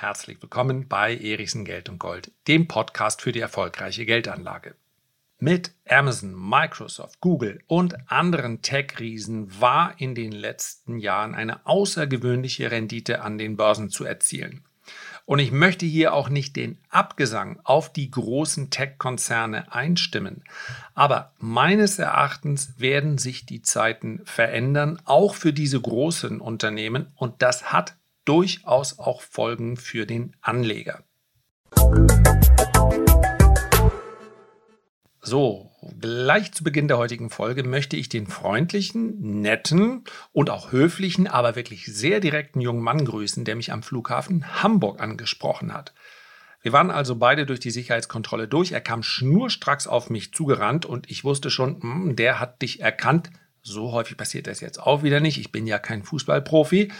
Herzlich willkommen bei Erichsen Geld und Gold, dem Podcast für die erfolgreiche Geldanlage. Mit Amazon, Microsoft, Google und anderen Tech-Riesen war in den letzten Jahren eine außergewöhnliche Rendite an den Börsen zu erzielen. Und ich möchte hier auch nicht den Abgesang auf die großen Tech-Konzerne einstimmen. Aber meines Erachtens werden sich die Zeiten verändern, auch für diese großen Unternehmen. Und das hat durchaus auch Folgen für den Anleger. So, gleich zu Beginn der heutigen Folge möchte ich den freundlichen, netten und auch höflichen, aber wirklich sehr direkten jungen Mann grüßen, der mich am Flughafen Hamburg angesprochen hat. Wir waren also beide durch die Sicherheitskontrolle durch. Er kam schnurstracks auf mich zugerannt und ich wusste schon, hm, der hat dich erkannt. So häufig passiert das jetzt auch wieder nicht. Ich bin ja kein Fußballprofi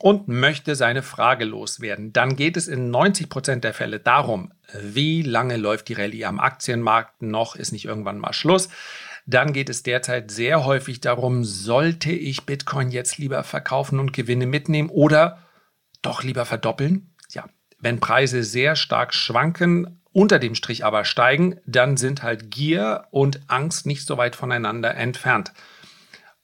und möchte seine Frage loswerden. Dann geht es in 90 Prozent der Fälle darum, wie lange läuft die Rallye am Aktienmarkt noch, ist nicht irgendwann mal Schluss. Dann geht es derzeit sehr häufig darum, sollte ich Bitcoin jetzt lieber verkaufen und Gewinne mitnehmen oder doch lieber verdoppeln? Ja, wenn Preise sehr stark schwanken, unter dem Strich aber steigen, dann sind halt Gier und Angst nicht so weit voneinander entfernt.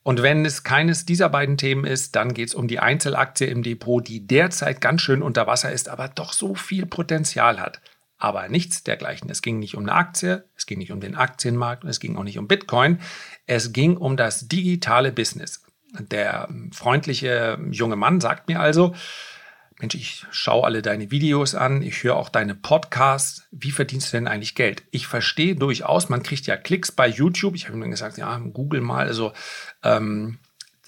Und wenn es keines dieser beiden Themen ist, dann geht es um die Einzelaktie im Depot, die derzeit ganz schön unter Wasser ist, aber doch so viel Potenzial hat. Aber nichts dergleichen. Es ging nicht um eine Aktie, es ging nicht um den Aktienmarkt, es ging auch nicht um Bitcoin. Es ging um das digitale Business. Der freundliche junge Mann sagt mir also, Mensch, ich schaue alle deine Videos an, ich höre auch deine Podcasts. Wie verdienst du denn eigentlich Geld? Ich verstehe durchaus, man kriegt ja Klicks bei YouTube. Ich habe ihm gesagt, ja, google mal. Also ähm,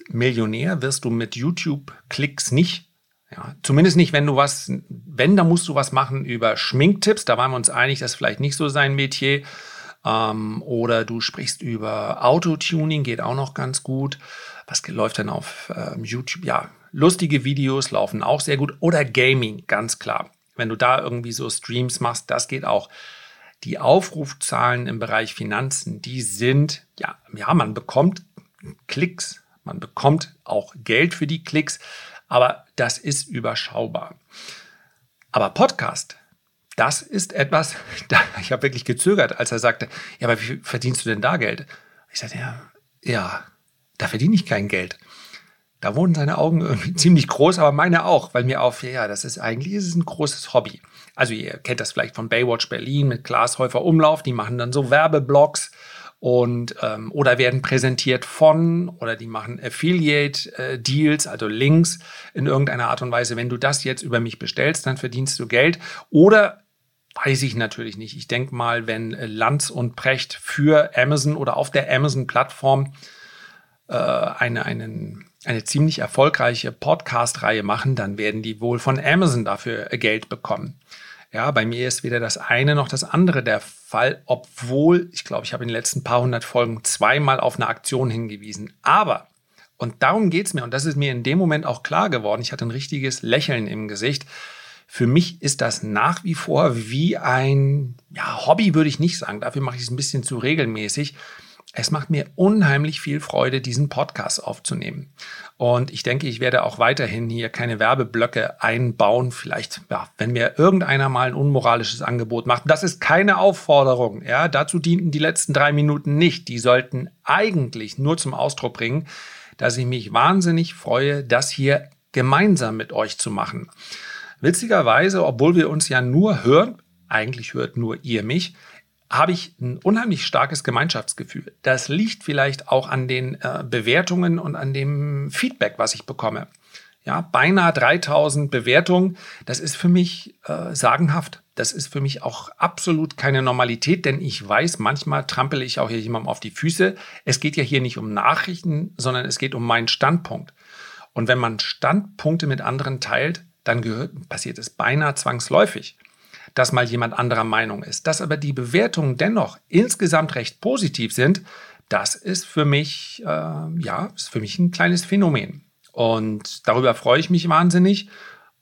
Millionär wirst du mit YouTube-Klicks nicht. Ja, zumindest nicht, wenn du was, wenn, da musst du was machen über Schminktipps. Da waren wir uns einig, das ist vielleicht nicht so sein Metier. Ähm, oder du sprichst über Autotuning, geht auch noch ganz gut. Was läuft denn auf ähm, YouTube? Ja, lustige Videos laufen auch sehr gut. Oder Gaming, ganz klar. Wenn du da irgendwie so Streams machst, das geht auch. Die Aufrufzahlen im Bereich Finanzen, die sind, ja, ja, man bekommt Klicks, man bekommt auch Geld für die Klicks, aber das ist überschaubar. Aber Podcast, das ist etwas, da, ich habe wirklich gezögert, als er sagte, ja, aber wie verdienst du denn da Geld? Ich sagte, ja, ja, da verdiene ich kein Geld. Da wurden seine Augen irgendwie ziemlich groß, aber meine auch, weil mir auf, ja, das ist eigentlich ist ein großes Hobby. Also ihr kennt das vielleicht von Baywatch Berlin mit Klaas Häufer Umlauf, die machen dann so Werbeblogs und ähm, oder werden präsentiert von oder die machen Affiliate äh, Deals, also Links in irgendeiner Art und Weise. Wenn du das jetzt über mich bestellst, dann verdienst du Geld oder Weiß ich natürlich nicht. Ich denke mal, wenn Lanz und Precht für Amazon oder auf der Amazon-Plattform äh, eine, einen, eine ziemlich erfolgreiche Podcast-Reihe machen, dann werden die wohl von Amazon dafür Geld bekommen. Ja, bei mir ist weder das eine noch das andere der Fall, obwohl ich glaube, ich habe in den letzten paar hundert Folgen zweimal auf eine Aktion hingewiesen. Aber, und darum geht es mir, und das ist mir in dem Moment auch klar geworden, ich hatte ein richtiges Lächeln im Gesicht. Für mich ist das nach wie vor wie ein ja, Hobby, würde ich nicht sagen. Dafür mache ich es ein bisschen zu regelmäßig. Es macht mir unheimlich viel Freude, diesen Podcast aufzunehmen. Und ich denke, ich werde auch weiterhin hier keine Werbeblöcke einbauen. Vielleicht, ja, wenn mir irgendeiner mal ein unmoralisches Angebot macht. Das ist keine Aufforderung. Ja, dazu dienten die letzten drei Minuten nicht. Die sollten eigentlich nur zum Ausdruck bringen, dass ich mich wahnsinnig freue, das hier gemeinsam mit euch zu machen. Witzigerweise, obwohl wir uns ja nur hören, eigentlich hört nur ihr mich, habe ich ein unheimlich starkes Gemeinschaftsgefühl. Das liegt vielleicht auch an den äh, Bewertungen und an dem Feedback, was ich bekomme. Ja, beinahe 3000 Bewertungen, das ist für mich äh, sagenhaft. Das ist für mich auch absolut keine Normalität, denn ich weiß, manchmal trampele ich auch hier jemandem auf die Füße. Es geht ja hier nicht um Nachrichten, sondern es geht um meinen Standpunkt. Und wenn man Standpunkte mit anderen teilt, dann gehört, passiert es beinahe zwangsläufig dass mal jemand anderer Meinung ist. Dass aber die Bewertungen dennoch insgesamt recht positiv sind, das ist für mich, äh, ja, ist für mich ein kleines Phänomen. Und darüber freue ich mich wahnsinnig.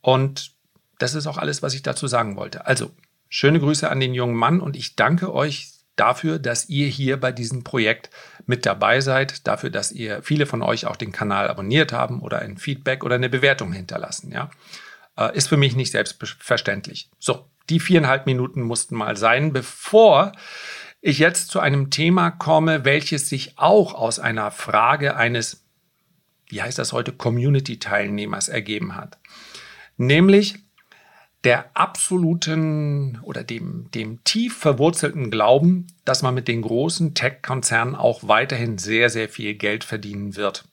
Und das ist auch alles, was ich dazu sagen wollte. Also, schöne Grüße an den jungen Mann und ich danke euch dafür, dass ihr hier bei diesem Projekt mit dabei seid, dafür, dass ihr viele von euch auch den Kanal abonniert haben oder ein Feedback oder eine Bewertung hinterlassen. Ja. Äh, ist für mich nicht selbstverständlich. So, die viereinhalb Minuten mussten mal sein, bevor ich jetzt zu einem Thema komme, welches sich auch aus einer Frage eines, wie heißt das heute, Community-Teilnehmers ergeben hat. Nämlich der absoluten oder dem, dem tief verwurzelten Glauben, dass man mit den großen Tech-Konzernen auch weiterhin sehr, sehr viel Geld verdienen wird.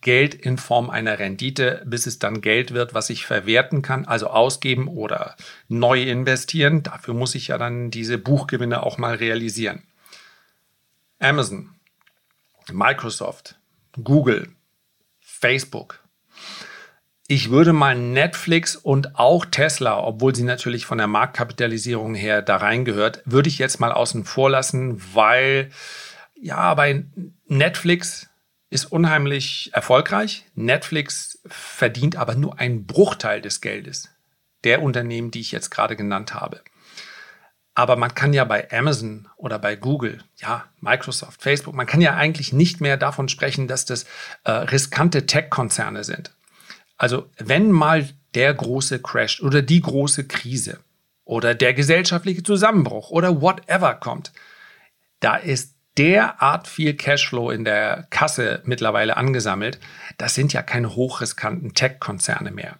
Geld in Form einer Rendite, bis es dann Geld wird, was ich verwerten kann, also ausgeben oder neu investieren. Dafür muss ich ja dann diese Buchgewinne auch mal realisieren. Amazon, Microsoft, Google, Facebook. Ich würde mal Netflix und auch Tesla, obwohl sie natürlich von der Marktkapitalisierung her da reingehört, würde ich jetzt mal außen vor lassen, weil ja, bei Netflix ist unheimlich erfolgreich. Netflix verdient aber nur einen Bruchteil des Geldes der Unternehmen, die ich jetzt gerade genannt habe. Aber man kann ja bei Amazon oder bei Google, ja, Microsoft, Facebook, man kann ja eigentlich nicht mehr davon sprechen, dass das äh, riskante Tech-Konzerne sind. Also wenn mal der große Crash oder die große Krise oder der gesellschaftliche Zusammenbruch oder whatever kommt, da ist derart viel Cashflow in der Kasse mittlerweile angesammelt, das sind ja keine hochriskanten Tech-Konzerne mehr.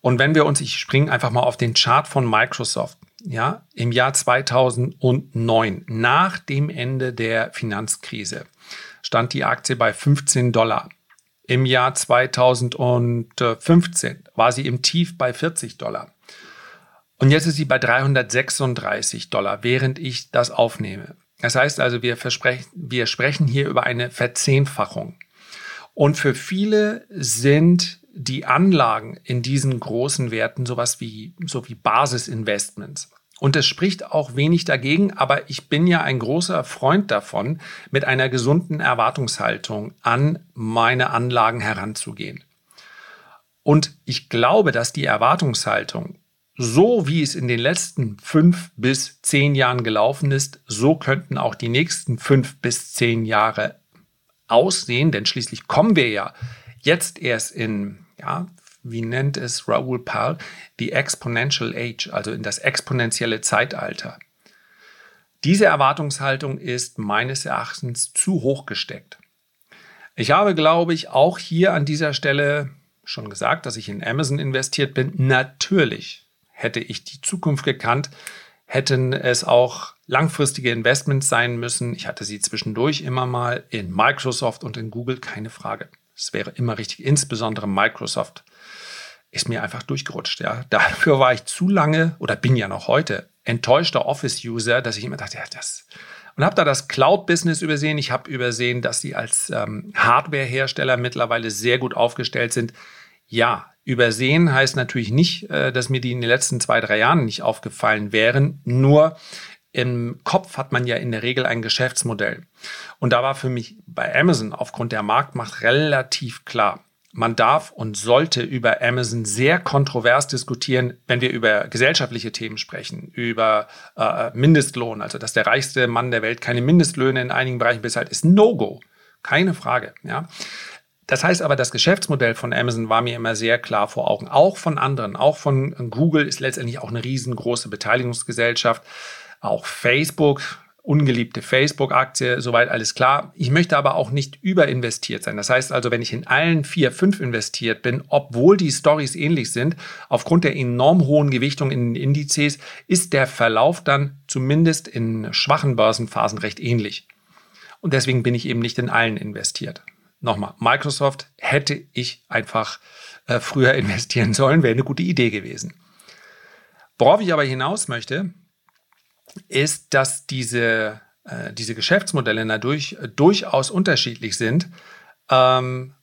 Und wenn wir uns, ich springe einfach mal auf den Chart von Microsoft, ja, im Jahr 2009, nach dem Ende der Finanzkrise, stand die Aktie bei 15 Dollar. Im Jahr 2015 war sie im Tief bei 40 Dollar. Und jetzt ist sie bei 336 Dollar, während ich das aufnehme. Das heißt also, wir, wir sprechen hier über eine Verzehnfachung. Und für viele sind die Anlagen in diesen großen Werten sowas wie, so wie Basisinvestments. Und es spricht auch wenig dagegen, aber ich bin ja ein großer Freund davon, mit einer gesunden Erwartungshaltung an meine Anlagen heranzugehen. Und ich glaube, dass die Erwartungshaltung so wie es in den letzten fünf bis zehn Jahren gelaufen ist, so könnten auch die nächsten fünf bis zehn Jahre aussehen, denn schließlich kommen wir ja jetzt erst in, ja, wie nennt es Raoul Pal, die Exponential Age, also in das exponentielle Zeitalter. Diese Erwartungshaltung ist meines Erachtens zu hoch gesteckt. Ich habe, glaube ich, auch hier an dieser Stelle schon gesagt, dass ich in Amazon investiert bin. Natürlich hätte ich die Zukunft gekannt, hätten es auch langfristige Investments sein müssen. Ich hatte sie zwischendurch immer mal in Microsoft und in Google, keine Frage. Es wäre immer richtig, insbesondere Microsoft ist mir einfach durchgerutscht. Ja. Dafür war ich zu lange oder bin ja noch heute enttäuschter Office-User, dass ich immer dachte, ja, das. Und habe da das Cloud-Business übersehen. Ich habe übersehen, dass sie als ähm, Hardware-Hersteller mittlerweile sehr gut aufgestellt sind. Ja, Übersehen heißt natürlich nicht, äh, dass mir die in den letzten zwei, drei Jahren nicht aufgefallen wären. Nur im Kopf hat man ja in der Regel ein Geschäftsmodell. Und da war für mich bei Amazon aufgrund der Marktmacht relativ klar. Man darf und sollte über Amazon sehr kontrovers diskutieren, wenn wir über gesellschaftliche Themen sprechen, über äh, Mindestlohn, also dass der reichste Mann der Welt keine Mindestlöhne in einigen Bereichen bezahlt, ist No-Go. Keine Frage. Ja. Das heißt aber, das Geschäftsmodell von Amazon war mir immer sehr klar vor Augen. Auch von anderen, auch von Google ist letztendlich auch eine riesengroße Beteiligungsgesellschaft. Auch Facebook, ungeliebte Facebook-Aktie, soweit alles klar. Ich möchte aber auch nicht überinvestiert sein. Das heißt also, wenn ich in allen vier, fünf investiert bin, obwohl die Stories ähnlich sind, aufgrund der enorm hohen Gewichtung in den Indizes, ist der Verlauf dann zumindest in schwachen Börsenphasen recht ähnlich. Und deswegen bin ich eben nicht in allen investiert nochmal, Microsoft hätte ich einfach äh, früher investieren sollen, wäre eine gute Idee gewesen. Worauf ich aber hinaus möchte, ist, dass diese, äh, diese Geschäftsmodelle dadurch äh, durchaus unterschiedlich sind ähm,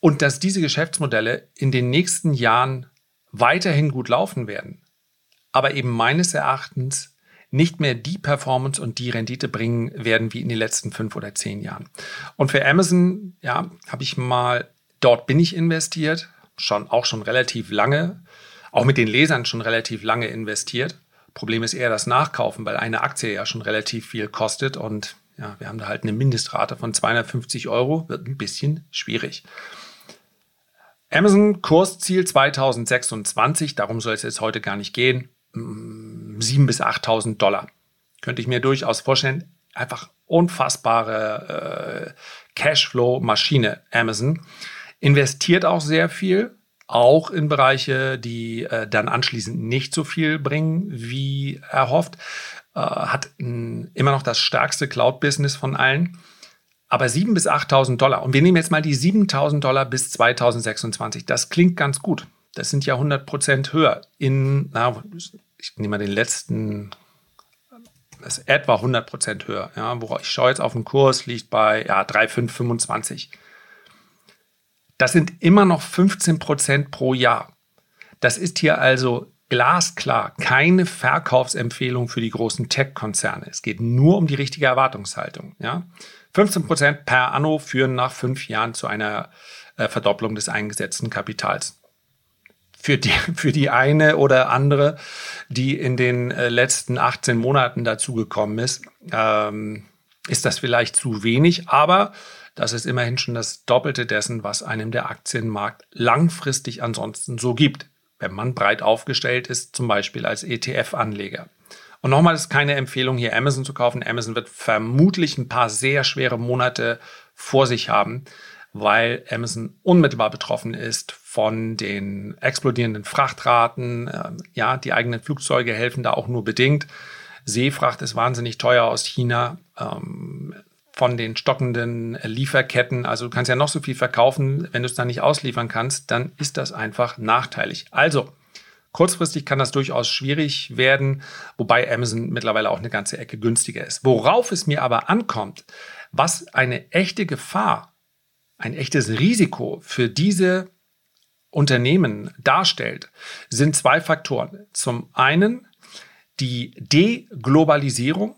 und dass diese Geschäftsmodelle in den nächsten Jahren weiterhin gut laufen werden, aber eben meines Erachtens nicht mehr die Performance und die Rendite bringen werden wie in den letzten fünf oder zehn Jahren. Und für Amazon, ja, habe ich mal, dort bin ich investiert, schon auch schon relativ lange, auch mit den Lesern schon relativ lange investiert. Problem ist eher das Nachkaufen, weil eine Aktie ja schon relativ viel kostet und ja, wir haben da halt eine Mindestrate von 250 Euro, wird ein bisschen schwierig. Amazon Kursziel 2026, darum soll es jetzt heute gar nicht gehen, 7.000 bis 8.000 Dollar. Könnte ich mir durchaus vorstellen. Einfach unfassbare äh, Cashflow-Maschine Amazon. Investiert auch sehr viel, auch in Bereiche, die äh, dann anschließend nicht so viel bringen, wie erhofft. Äh, hat mh, immer noch das stärkste Cloud-Business von allen. Aber 7.000 bis 8.000 Dollar. Und wir nehmen jetzt mal die 7.000 Dollar bis 2026. Das klingt ganz gut. Das sind ja 100 Prozent höher. In, na, ich nehme mal den letzten, das ist etwa 100 Prozent höher. Ja, worauf ich schaue jetzt auf den Kurs, liegt bei ja, 3,525. Das sind immer noch 15 Prozent pro Jahr. Das ist hier also glasklar keine Verkaufsempfehlung für die großen Tech-Konzerne. Es geht nur um die richtige Erwartungshaltung. Ja? 15 Prozent per Anno führen nach fünf Jahren zu einer äh, Verdopplung des eingesetzten Kapitals. Für die, für die eine oder andere, die in den äh, letzten 18 Monaten dazugekommen ist, ähm, ist das vielleicht zu wenig, aber das ist immerhin schon das Doppelte dessen, was einem der Aktienmarkt langfristig ansonsten so gibt, wenn man breit aufgestellt ist, zum Beispiel als ETF-Anleger. Und nochmal ist keine Empfehlung, hier Amazon zu kaufen. Amazon wird vermutlich ein paar sehr schwere Monate vor sich haben, weil Amazon unmittelbar betroffen ist von den explodierenden Frachtraten. Ähm, ja, die eigenen Flugzeuge helfen da auch nur bedingt. Seefracht ist wahnsinnig teuer aus China. Ähm, von den stockenden Lieferketten. Also du kannst ja noch so viel verkaufen, wenn du es dann nicht ausliefern kannst, dann ist das einfach nachteilig. Also Kurzfristig kann das durchaus schwierig werden, wobei Amazon mittlerweile auch eine ganze Ecke günstiger ist. Worauf es mir aber ankommt, was eine echte Gefahr, ein echtes Risiko für diese Unternehmen darstellt, sind zwei Faktoren. Zum einen die Deglobalisierung.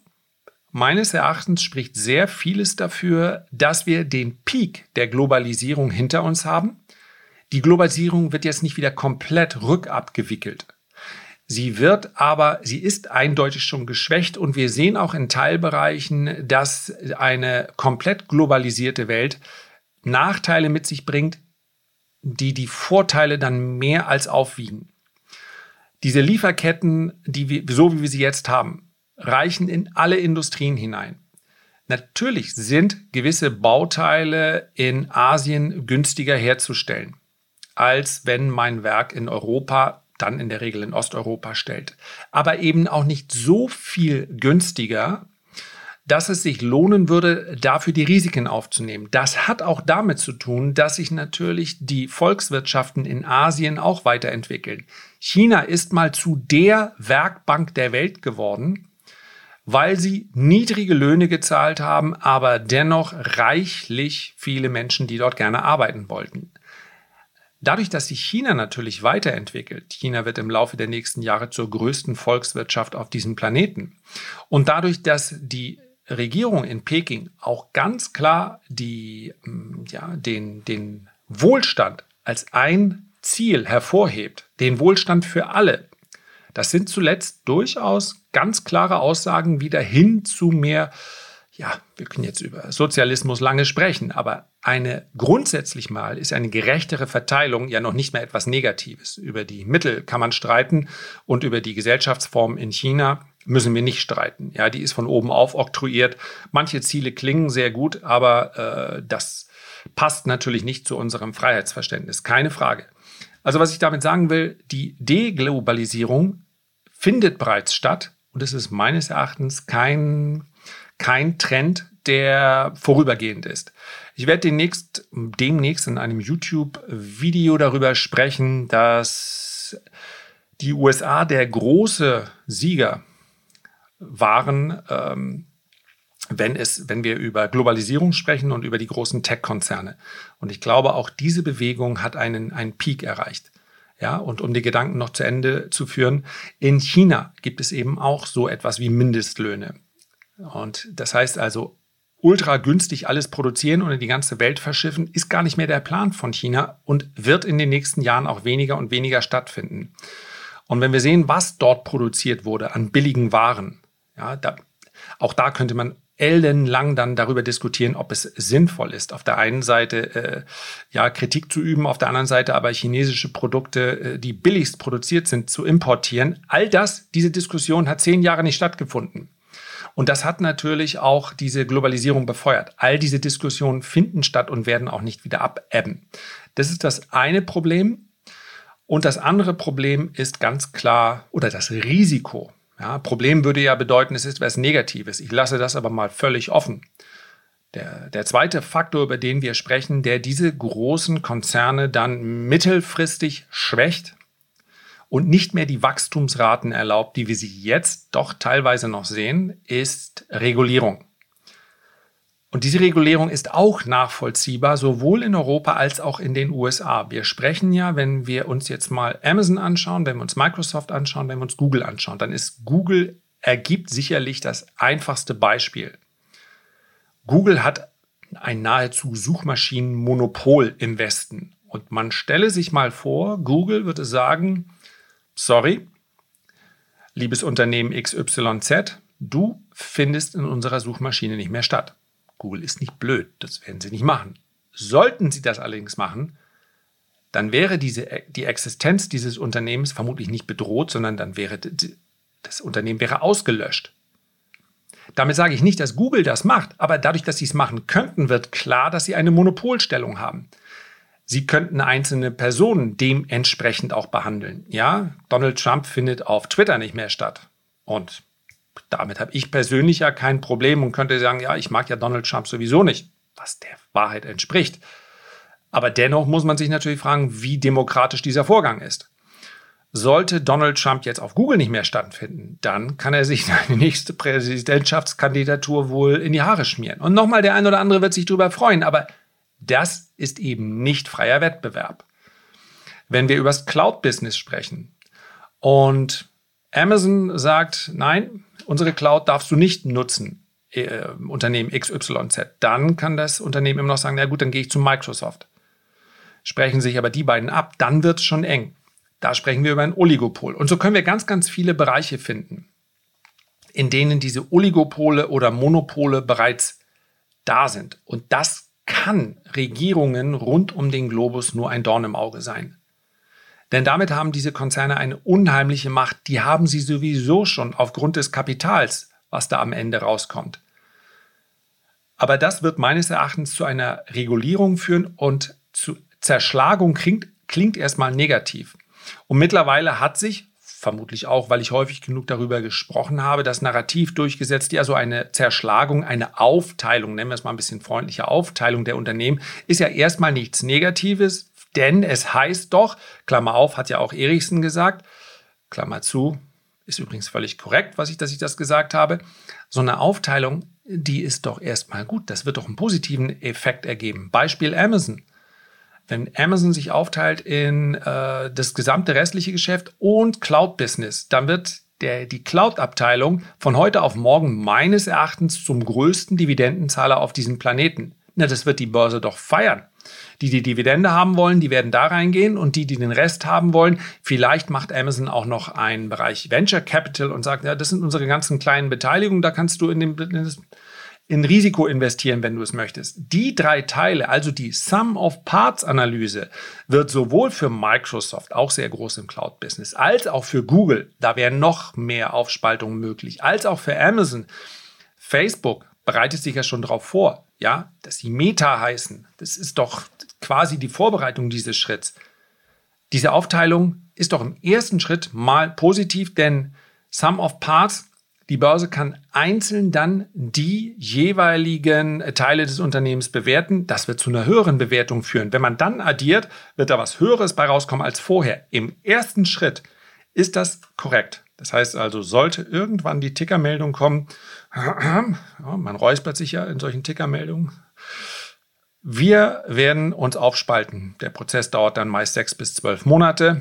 Meines Erachtens spricht sehr vieles dafür, dass wir den Peak der Globalisierung hinter uns haben. Die Globalisierung wird jetzt nicht wieder komplett rückabgewickelt. Sie wird aber, sie ist eindeutig schon geschwächt und wir sehen auch in Teilbereichen, dass eine komplett globalisierte Welt Nachteile mit sich bringt, die die Vorteile dann mehr als aufwiegen. Diese Lieferketten, die wir, so wie wir sie jetzt haben, reichen in alle Industrien hinein. Natürlich sind gewisse Bauteile in Asien günstiger herzustellen als wenn mein Werk in Europa dann in der Regel in Osteuropa stellt. Aber eben auch nicht so viel günstiger, dass es sich lohnen würde, dafür die Risiken aufzunehmen. Das hat auch damit zu tun, dass sich natürlich die Volkswirtschaften in Asien auch weiterentwickeln. China ist mal zu der Werkbank der Welt geworden, weil sie niedrige Löhne gezahlt haben, aber dennoch reichlich viele Menschen, die dort gerne arbeiten wollten. Dadurch, dass sich China natürlich weiterentwickelt, China wird im Laufe der nächsten Jahre zur größten Volkswirtschaft auf diesem Planeten. Und dadurch, dass die Regierung in Peking auch ganz klar die, mm, ja, den, den Wohlstand als ein Ziel hervorhebt, den Wohlstand für alle, das sind zuletzt durchaus ganz klare Aussagen wieder hin zu mehr ja, wir können jetzt über Sozialismus lange sprechen, aber eine grundsätzlich mal ist eine gerechtere Verteilung ja noch nicht mehr etwas Negatives. Über die Mittel kann man streiten und über die Gesellschaftsform in China müssen wir nicht streiten. Ja, die ist von oben auf oktroyiert. Manche Ziele klingen sehr gut, aber äh, das passt natürlich nicht zu unserem Freiheitsverständnis. Keine Frage. Also was ich damit sagen will, die Deglobalisierung findet bereits statt und es ist meines Erachtens kein kein Trend, der vorübergehend ist. Ich werde demnächst, demnächst in einem YouTube-Video darüber sprechen, dass die USA der große Sieger waren, ähm, wenn, es, wenn wir über Globalisierung sprechen und über die großen Tech-Konzerne. Und ich glaube, auch diese Bewegung hat einen, einen Peak erreicht. Ja, und um die Gedanken noch zu Ende zu führen, in China gibt es eben auch so etwas wie Mindestlöhne. Und das heißt also, ultra günstig alles produzieren und in die ganze Welt verschiffen, ist gar nicht mehr der Plan von China und wird in den nächsten Jahren auch weniger und weniger stattfinden. Und wenn wir sehen, was dort produziert wurde an billigen Waren, ja, da, auch da könnte man ellenlang dann darüber diskutieren, ob es sinnvoll ist, auf der einen Seite äh, ja Kritik zu üben, auf der anderen Seite aber chinesische Produkte, äh, die billigst produziert sind, zu importieren. All das, diese Diskussion hat zehn Jahre nicht stattgefunden. Und das hat natürlich auch diese Globalisierung befeuert. All diese Diskussionen finden statt und werden auch nicht wieder abebben. Das ist das eine Problem. Und das andere Problem ist ganz klar, oder das Risiko. Ja, Problem würde ja bedeuten, es ist etwas Negatives. Ich lasse das aber mal völlig offen. Der, der zweite Faktor, über den wir sprechen, der diese großen Konzerne dann mittelfristig schwächt und nicht mehr die Wachstumsraten erlaubt, die wir sie jetzt doch teilweise noch sehen, ist Regulierung. Und diese Regulierung ist auch nachvollziehbar, sowohl in Europa als auch in den USA. Wir sprechen ja, wenn wir uns jetzt mal Amazon anschauen, wenn wir uns Microsoft anschauen, wenn wir uns Google anschauen, dann ist Google ergibt sicherlich das einfachste Beispiel. Google hat ein nahezu Suchmaschinenmonopol im Westen. Und man stelle sich mal vor, Google würde sagen, sorry, liebes Unternehmen XYZ, du findest in unserer Suchmaschine nicht mehr statt. Google ist nicht blöd, das werden sie nicht machen. Sollten sie das allerdings machen, dann wäre diese, die Existenz dieses Unternehmens vermutlich nicht bedroht, sondern dann wäre das Unternehmen wäre ausgelöscht. Damit sage ich nicht, dass Google das macht, aber dadurch, dass sie es machen könnten, wird klar, dass sie eine Monopolstellung haben. Sie könnten einzelne Personen dementsprechend auch behandeln. Ja, Donald Trump findet auf Twitter nicht mehr statt. Und damit habe ich persönlich ja kein Problem und könnte sagen, ja, ich mag ja Donald Trump sowieso nicht, was der Wahrheit entspricht. Aber dennoch muss man sich natürlich fragen, wie demokratisch dieser Vorgang ist. Sollte Donald Trump jetzt auf Google nicht mehr stattfinden, dann kann er sich seine nächste Präsidentschaftskandidatur wohl in die Haare schmieren. Und nochmal, der ein oder andere wird sich darüber freuen, aber das ist eben nicht freier Wettbewerb. Wenn wir über das Cloud-Business sprechen und Amazon sagt, nein, unsere Cloud darfst du nicht nutzen, äh, Unternehmen XYZ. Dann kann das Unternehmen immer noch sagen, na gut, dann gehe ich zu Microsoft. Sprechen sich aber die beiden ab, dann wird es schon eng. Da sprechen wir über ein Oligopol. Und so können wir ganz, ganz viele Bereiche finden, in denen diese Oligopole oder Monopole bereits da sind. Und das kann Regierungen rund um den Globus nur ein Dorn im Auge sein. Denn damit haben diese Konzerne eine unheimliche Macht. Die haben sie sowieso schon aufgrund des Kapitals, was da am Ende rauskommt. Aber das wird meines Erachtens zu einer Regulierung führen und zu Zerschlagung klingt, klingt erstmal negativ. Und mittlerweile hat sich, vermutlich auch, weil ich häufig genug darüber gesprochen habe, das Narrativ durchgesetzt, ja, so eine Zerschlagung, eine Aufteilung, nennen wir es mal ein bisschen freundliche Aufteilung der Unternehmen, ist ja erstmal nichts Negatives, denn es heißt doch, Klammer auf, hat ja auch Erichsen gesagt, Klammer zu, ist übrigens völlig korrekt, was ich, dass ich das gesagt habe, so eine Aufteilung, die ist doch erstmal gut. Das wird doch einen positiven Effekt ergeben. Beispiel Amazon. Wenn Amazon sich aufteilt in äh, das gesamte restliche Geschäft und Cloud-Business, dann wird der, die Cloud-Abteilung von heute auf morgen meines Erachtens zum größten Dividendenzahler auf diesem Planeten. Na, das wird die Börse doch feiern. Die, die Dividende haben wollen, die werden da reingehen und die, die den Rest haben wollen, vielleicht macht Amazon auch noch einen Bereich Venture Capital und sagt, ja, das sind unsere ganzen kleinen Beteiligungen, da kannst du in, dem, in Risiko investieren, wenn du es möchtest. Die drei Teile, also die Sum of Parts Analyse, wird sowohl für Microsoft, auch sehr groß im Cloud-Business, als auch für Google, da wäre noch mehr Aufspaltung möglich, als auch für Amazon, Facebook bereitet sich ja schon darauf vor, ja, dass sie Meta heißen. Das ist doch quasi die Vorbereitung dieses Schritts. Diese Aufteilung ist doch im ersten Schritt mal positiv, denn Sum of Parts, die Börse kann einzeln dann die jeweiligen Teile des Unternehmens bewerten. Das wird zu einer höheren Bewertung führen. Wenn man dann addiert, wird da was Höheres bei rauskommen als vorher. Im ersten Schritt ist das korrekt. Das heißt also, sollte irgendwann die Tickermeldung kommen, man räuspert sich ja in solchen Tickermeldungen, wir werden uns aufspalten. Der Prozess dauert dann meist sechs bis zwölf Monate.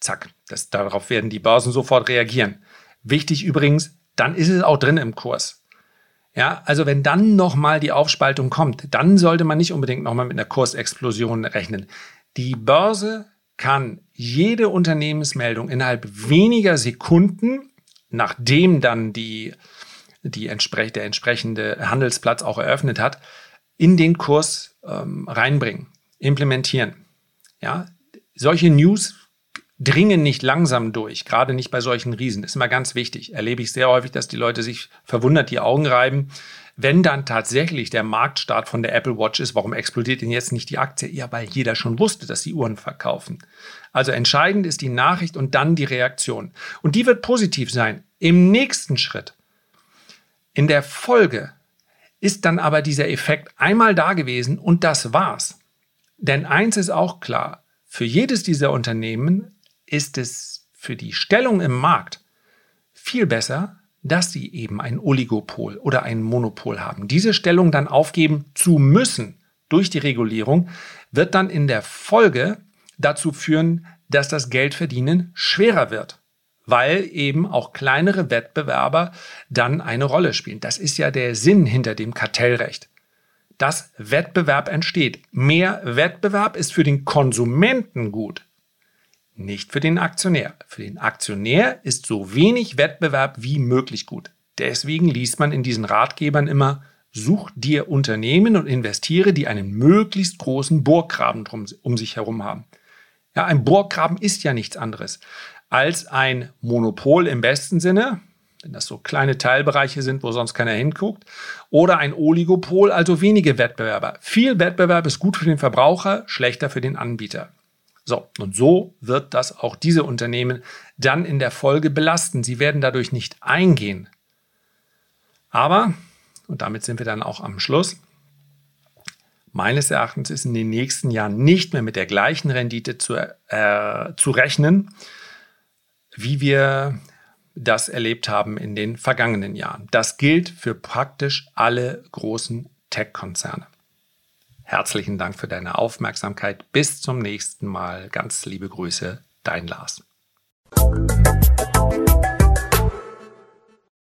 Zack, das, darauf werden die Börsen sofort reagieren. Wichtig übrigens, dann ist es auch drin im Kurs. Ja, also wenn dann nochmal die Aufspaltung kommt, dann sollte man nicht unbedingt nochmal mit einer Kursexplosion rechnen. Die Börse kann jede Unternehmensmeldung innerhalb weniger Sekunden, nachdem dann die die entspre der entsprechende Handelsplatz auch eröffnet hat, in den Kurs ähm, reinbringen, implementieren. Ja, solche News dringen nicht langsam durch, gerade nicht bei solchen Riesen. Das ist immer ganz wichtig. Erlebe ich sehr häufig, dass die Leute sich verwundert die Augen reiben, wenn dann tatsächlich der Marktstart von der Apple Watch ist, warum explodiert denn jetzt nicht die Aktie? Ja, weil jeder schon wusste, dass sie Uhren verkaufen. Also entscheidend ist die Nachricht und dann die Reaktion. Und die wird positiv sein. Im nächsten Schritt, in der Folge, ist dann aber dieser Effekt einmal da gewesen und das war's. Denn eins ist auch klar, für jedes dieser Unternehmen ist es für die Stellung im Markt viel besser, dass sie eben ein Oligopol oder ein Monopol haben. Diese Stellung dann aufgeben zu müssen durch die Regulierung wird dann in der Folge dazu führen, dass das Geldverdienen schwerer wird, weil eben auch kleinere Wettbewerber dann eine Rolle spielen. Das ist ja der Sinn hinter dem Kartellrecht. Dass Wettbewerb entsteht. Mehr Wettbewerb ist für den Konsumenten gut, nicht für den Aktionär. Für den Aktionär ist so wenig Wettbewerb wie möglich gut. Deswegen liest man in diesen Ratgebern immer, such dir Unternehmen und investiere, die einen möglichst großen Burggraben drum, um sich herum haben. Ja, ein Burggraben ist ja nichts anderes als ein Monopol im besten Sinne, wenn das so kleine Teilbereiche sind, wo sonst keiner hinguckt, oder ein Oligopol, also wenige Wettbewerber. Viel Wettbewerb ist gut für den Verbraucher, schlechter für den Anbieter. So, und so wird das auch diese Unternehmen dann in der Folge belasten. Sie werden dadurch nicht eingehen. Aber, und damit sind wir dann auch am Schluss, meines Erachtens ist in den nächsten Jahren nicht mehr mit der gleichen Rendite zu, äh, zu rechnen, wie wir das erlebt haben in den vergangenen Jahren. Das gilt für praktisch alle großen Tech-Konzerne. Herzlichen Dank für deine Aufmerksamkeit. Bis zum nächsten Mal. Ganz liebe Grüße, dein Lars.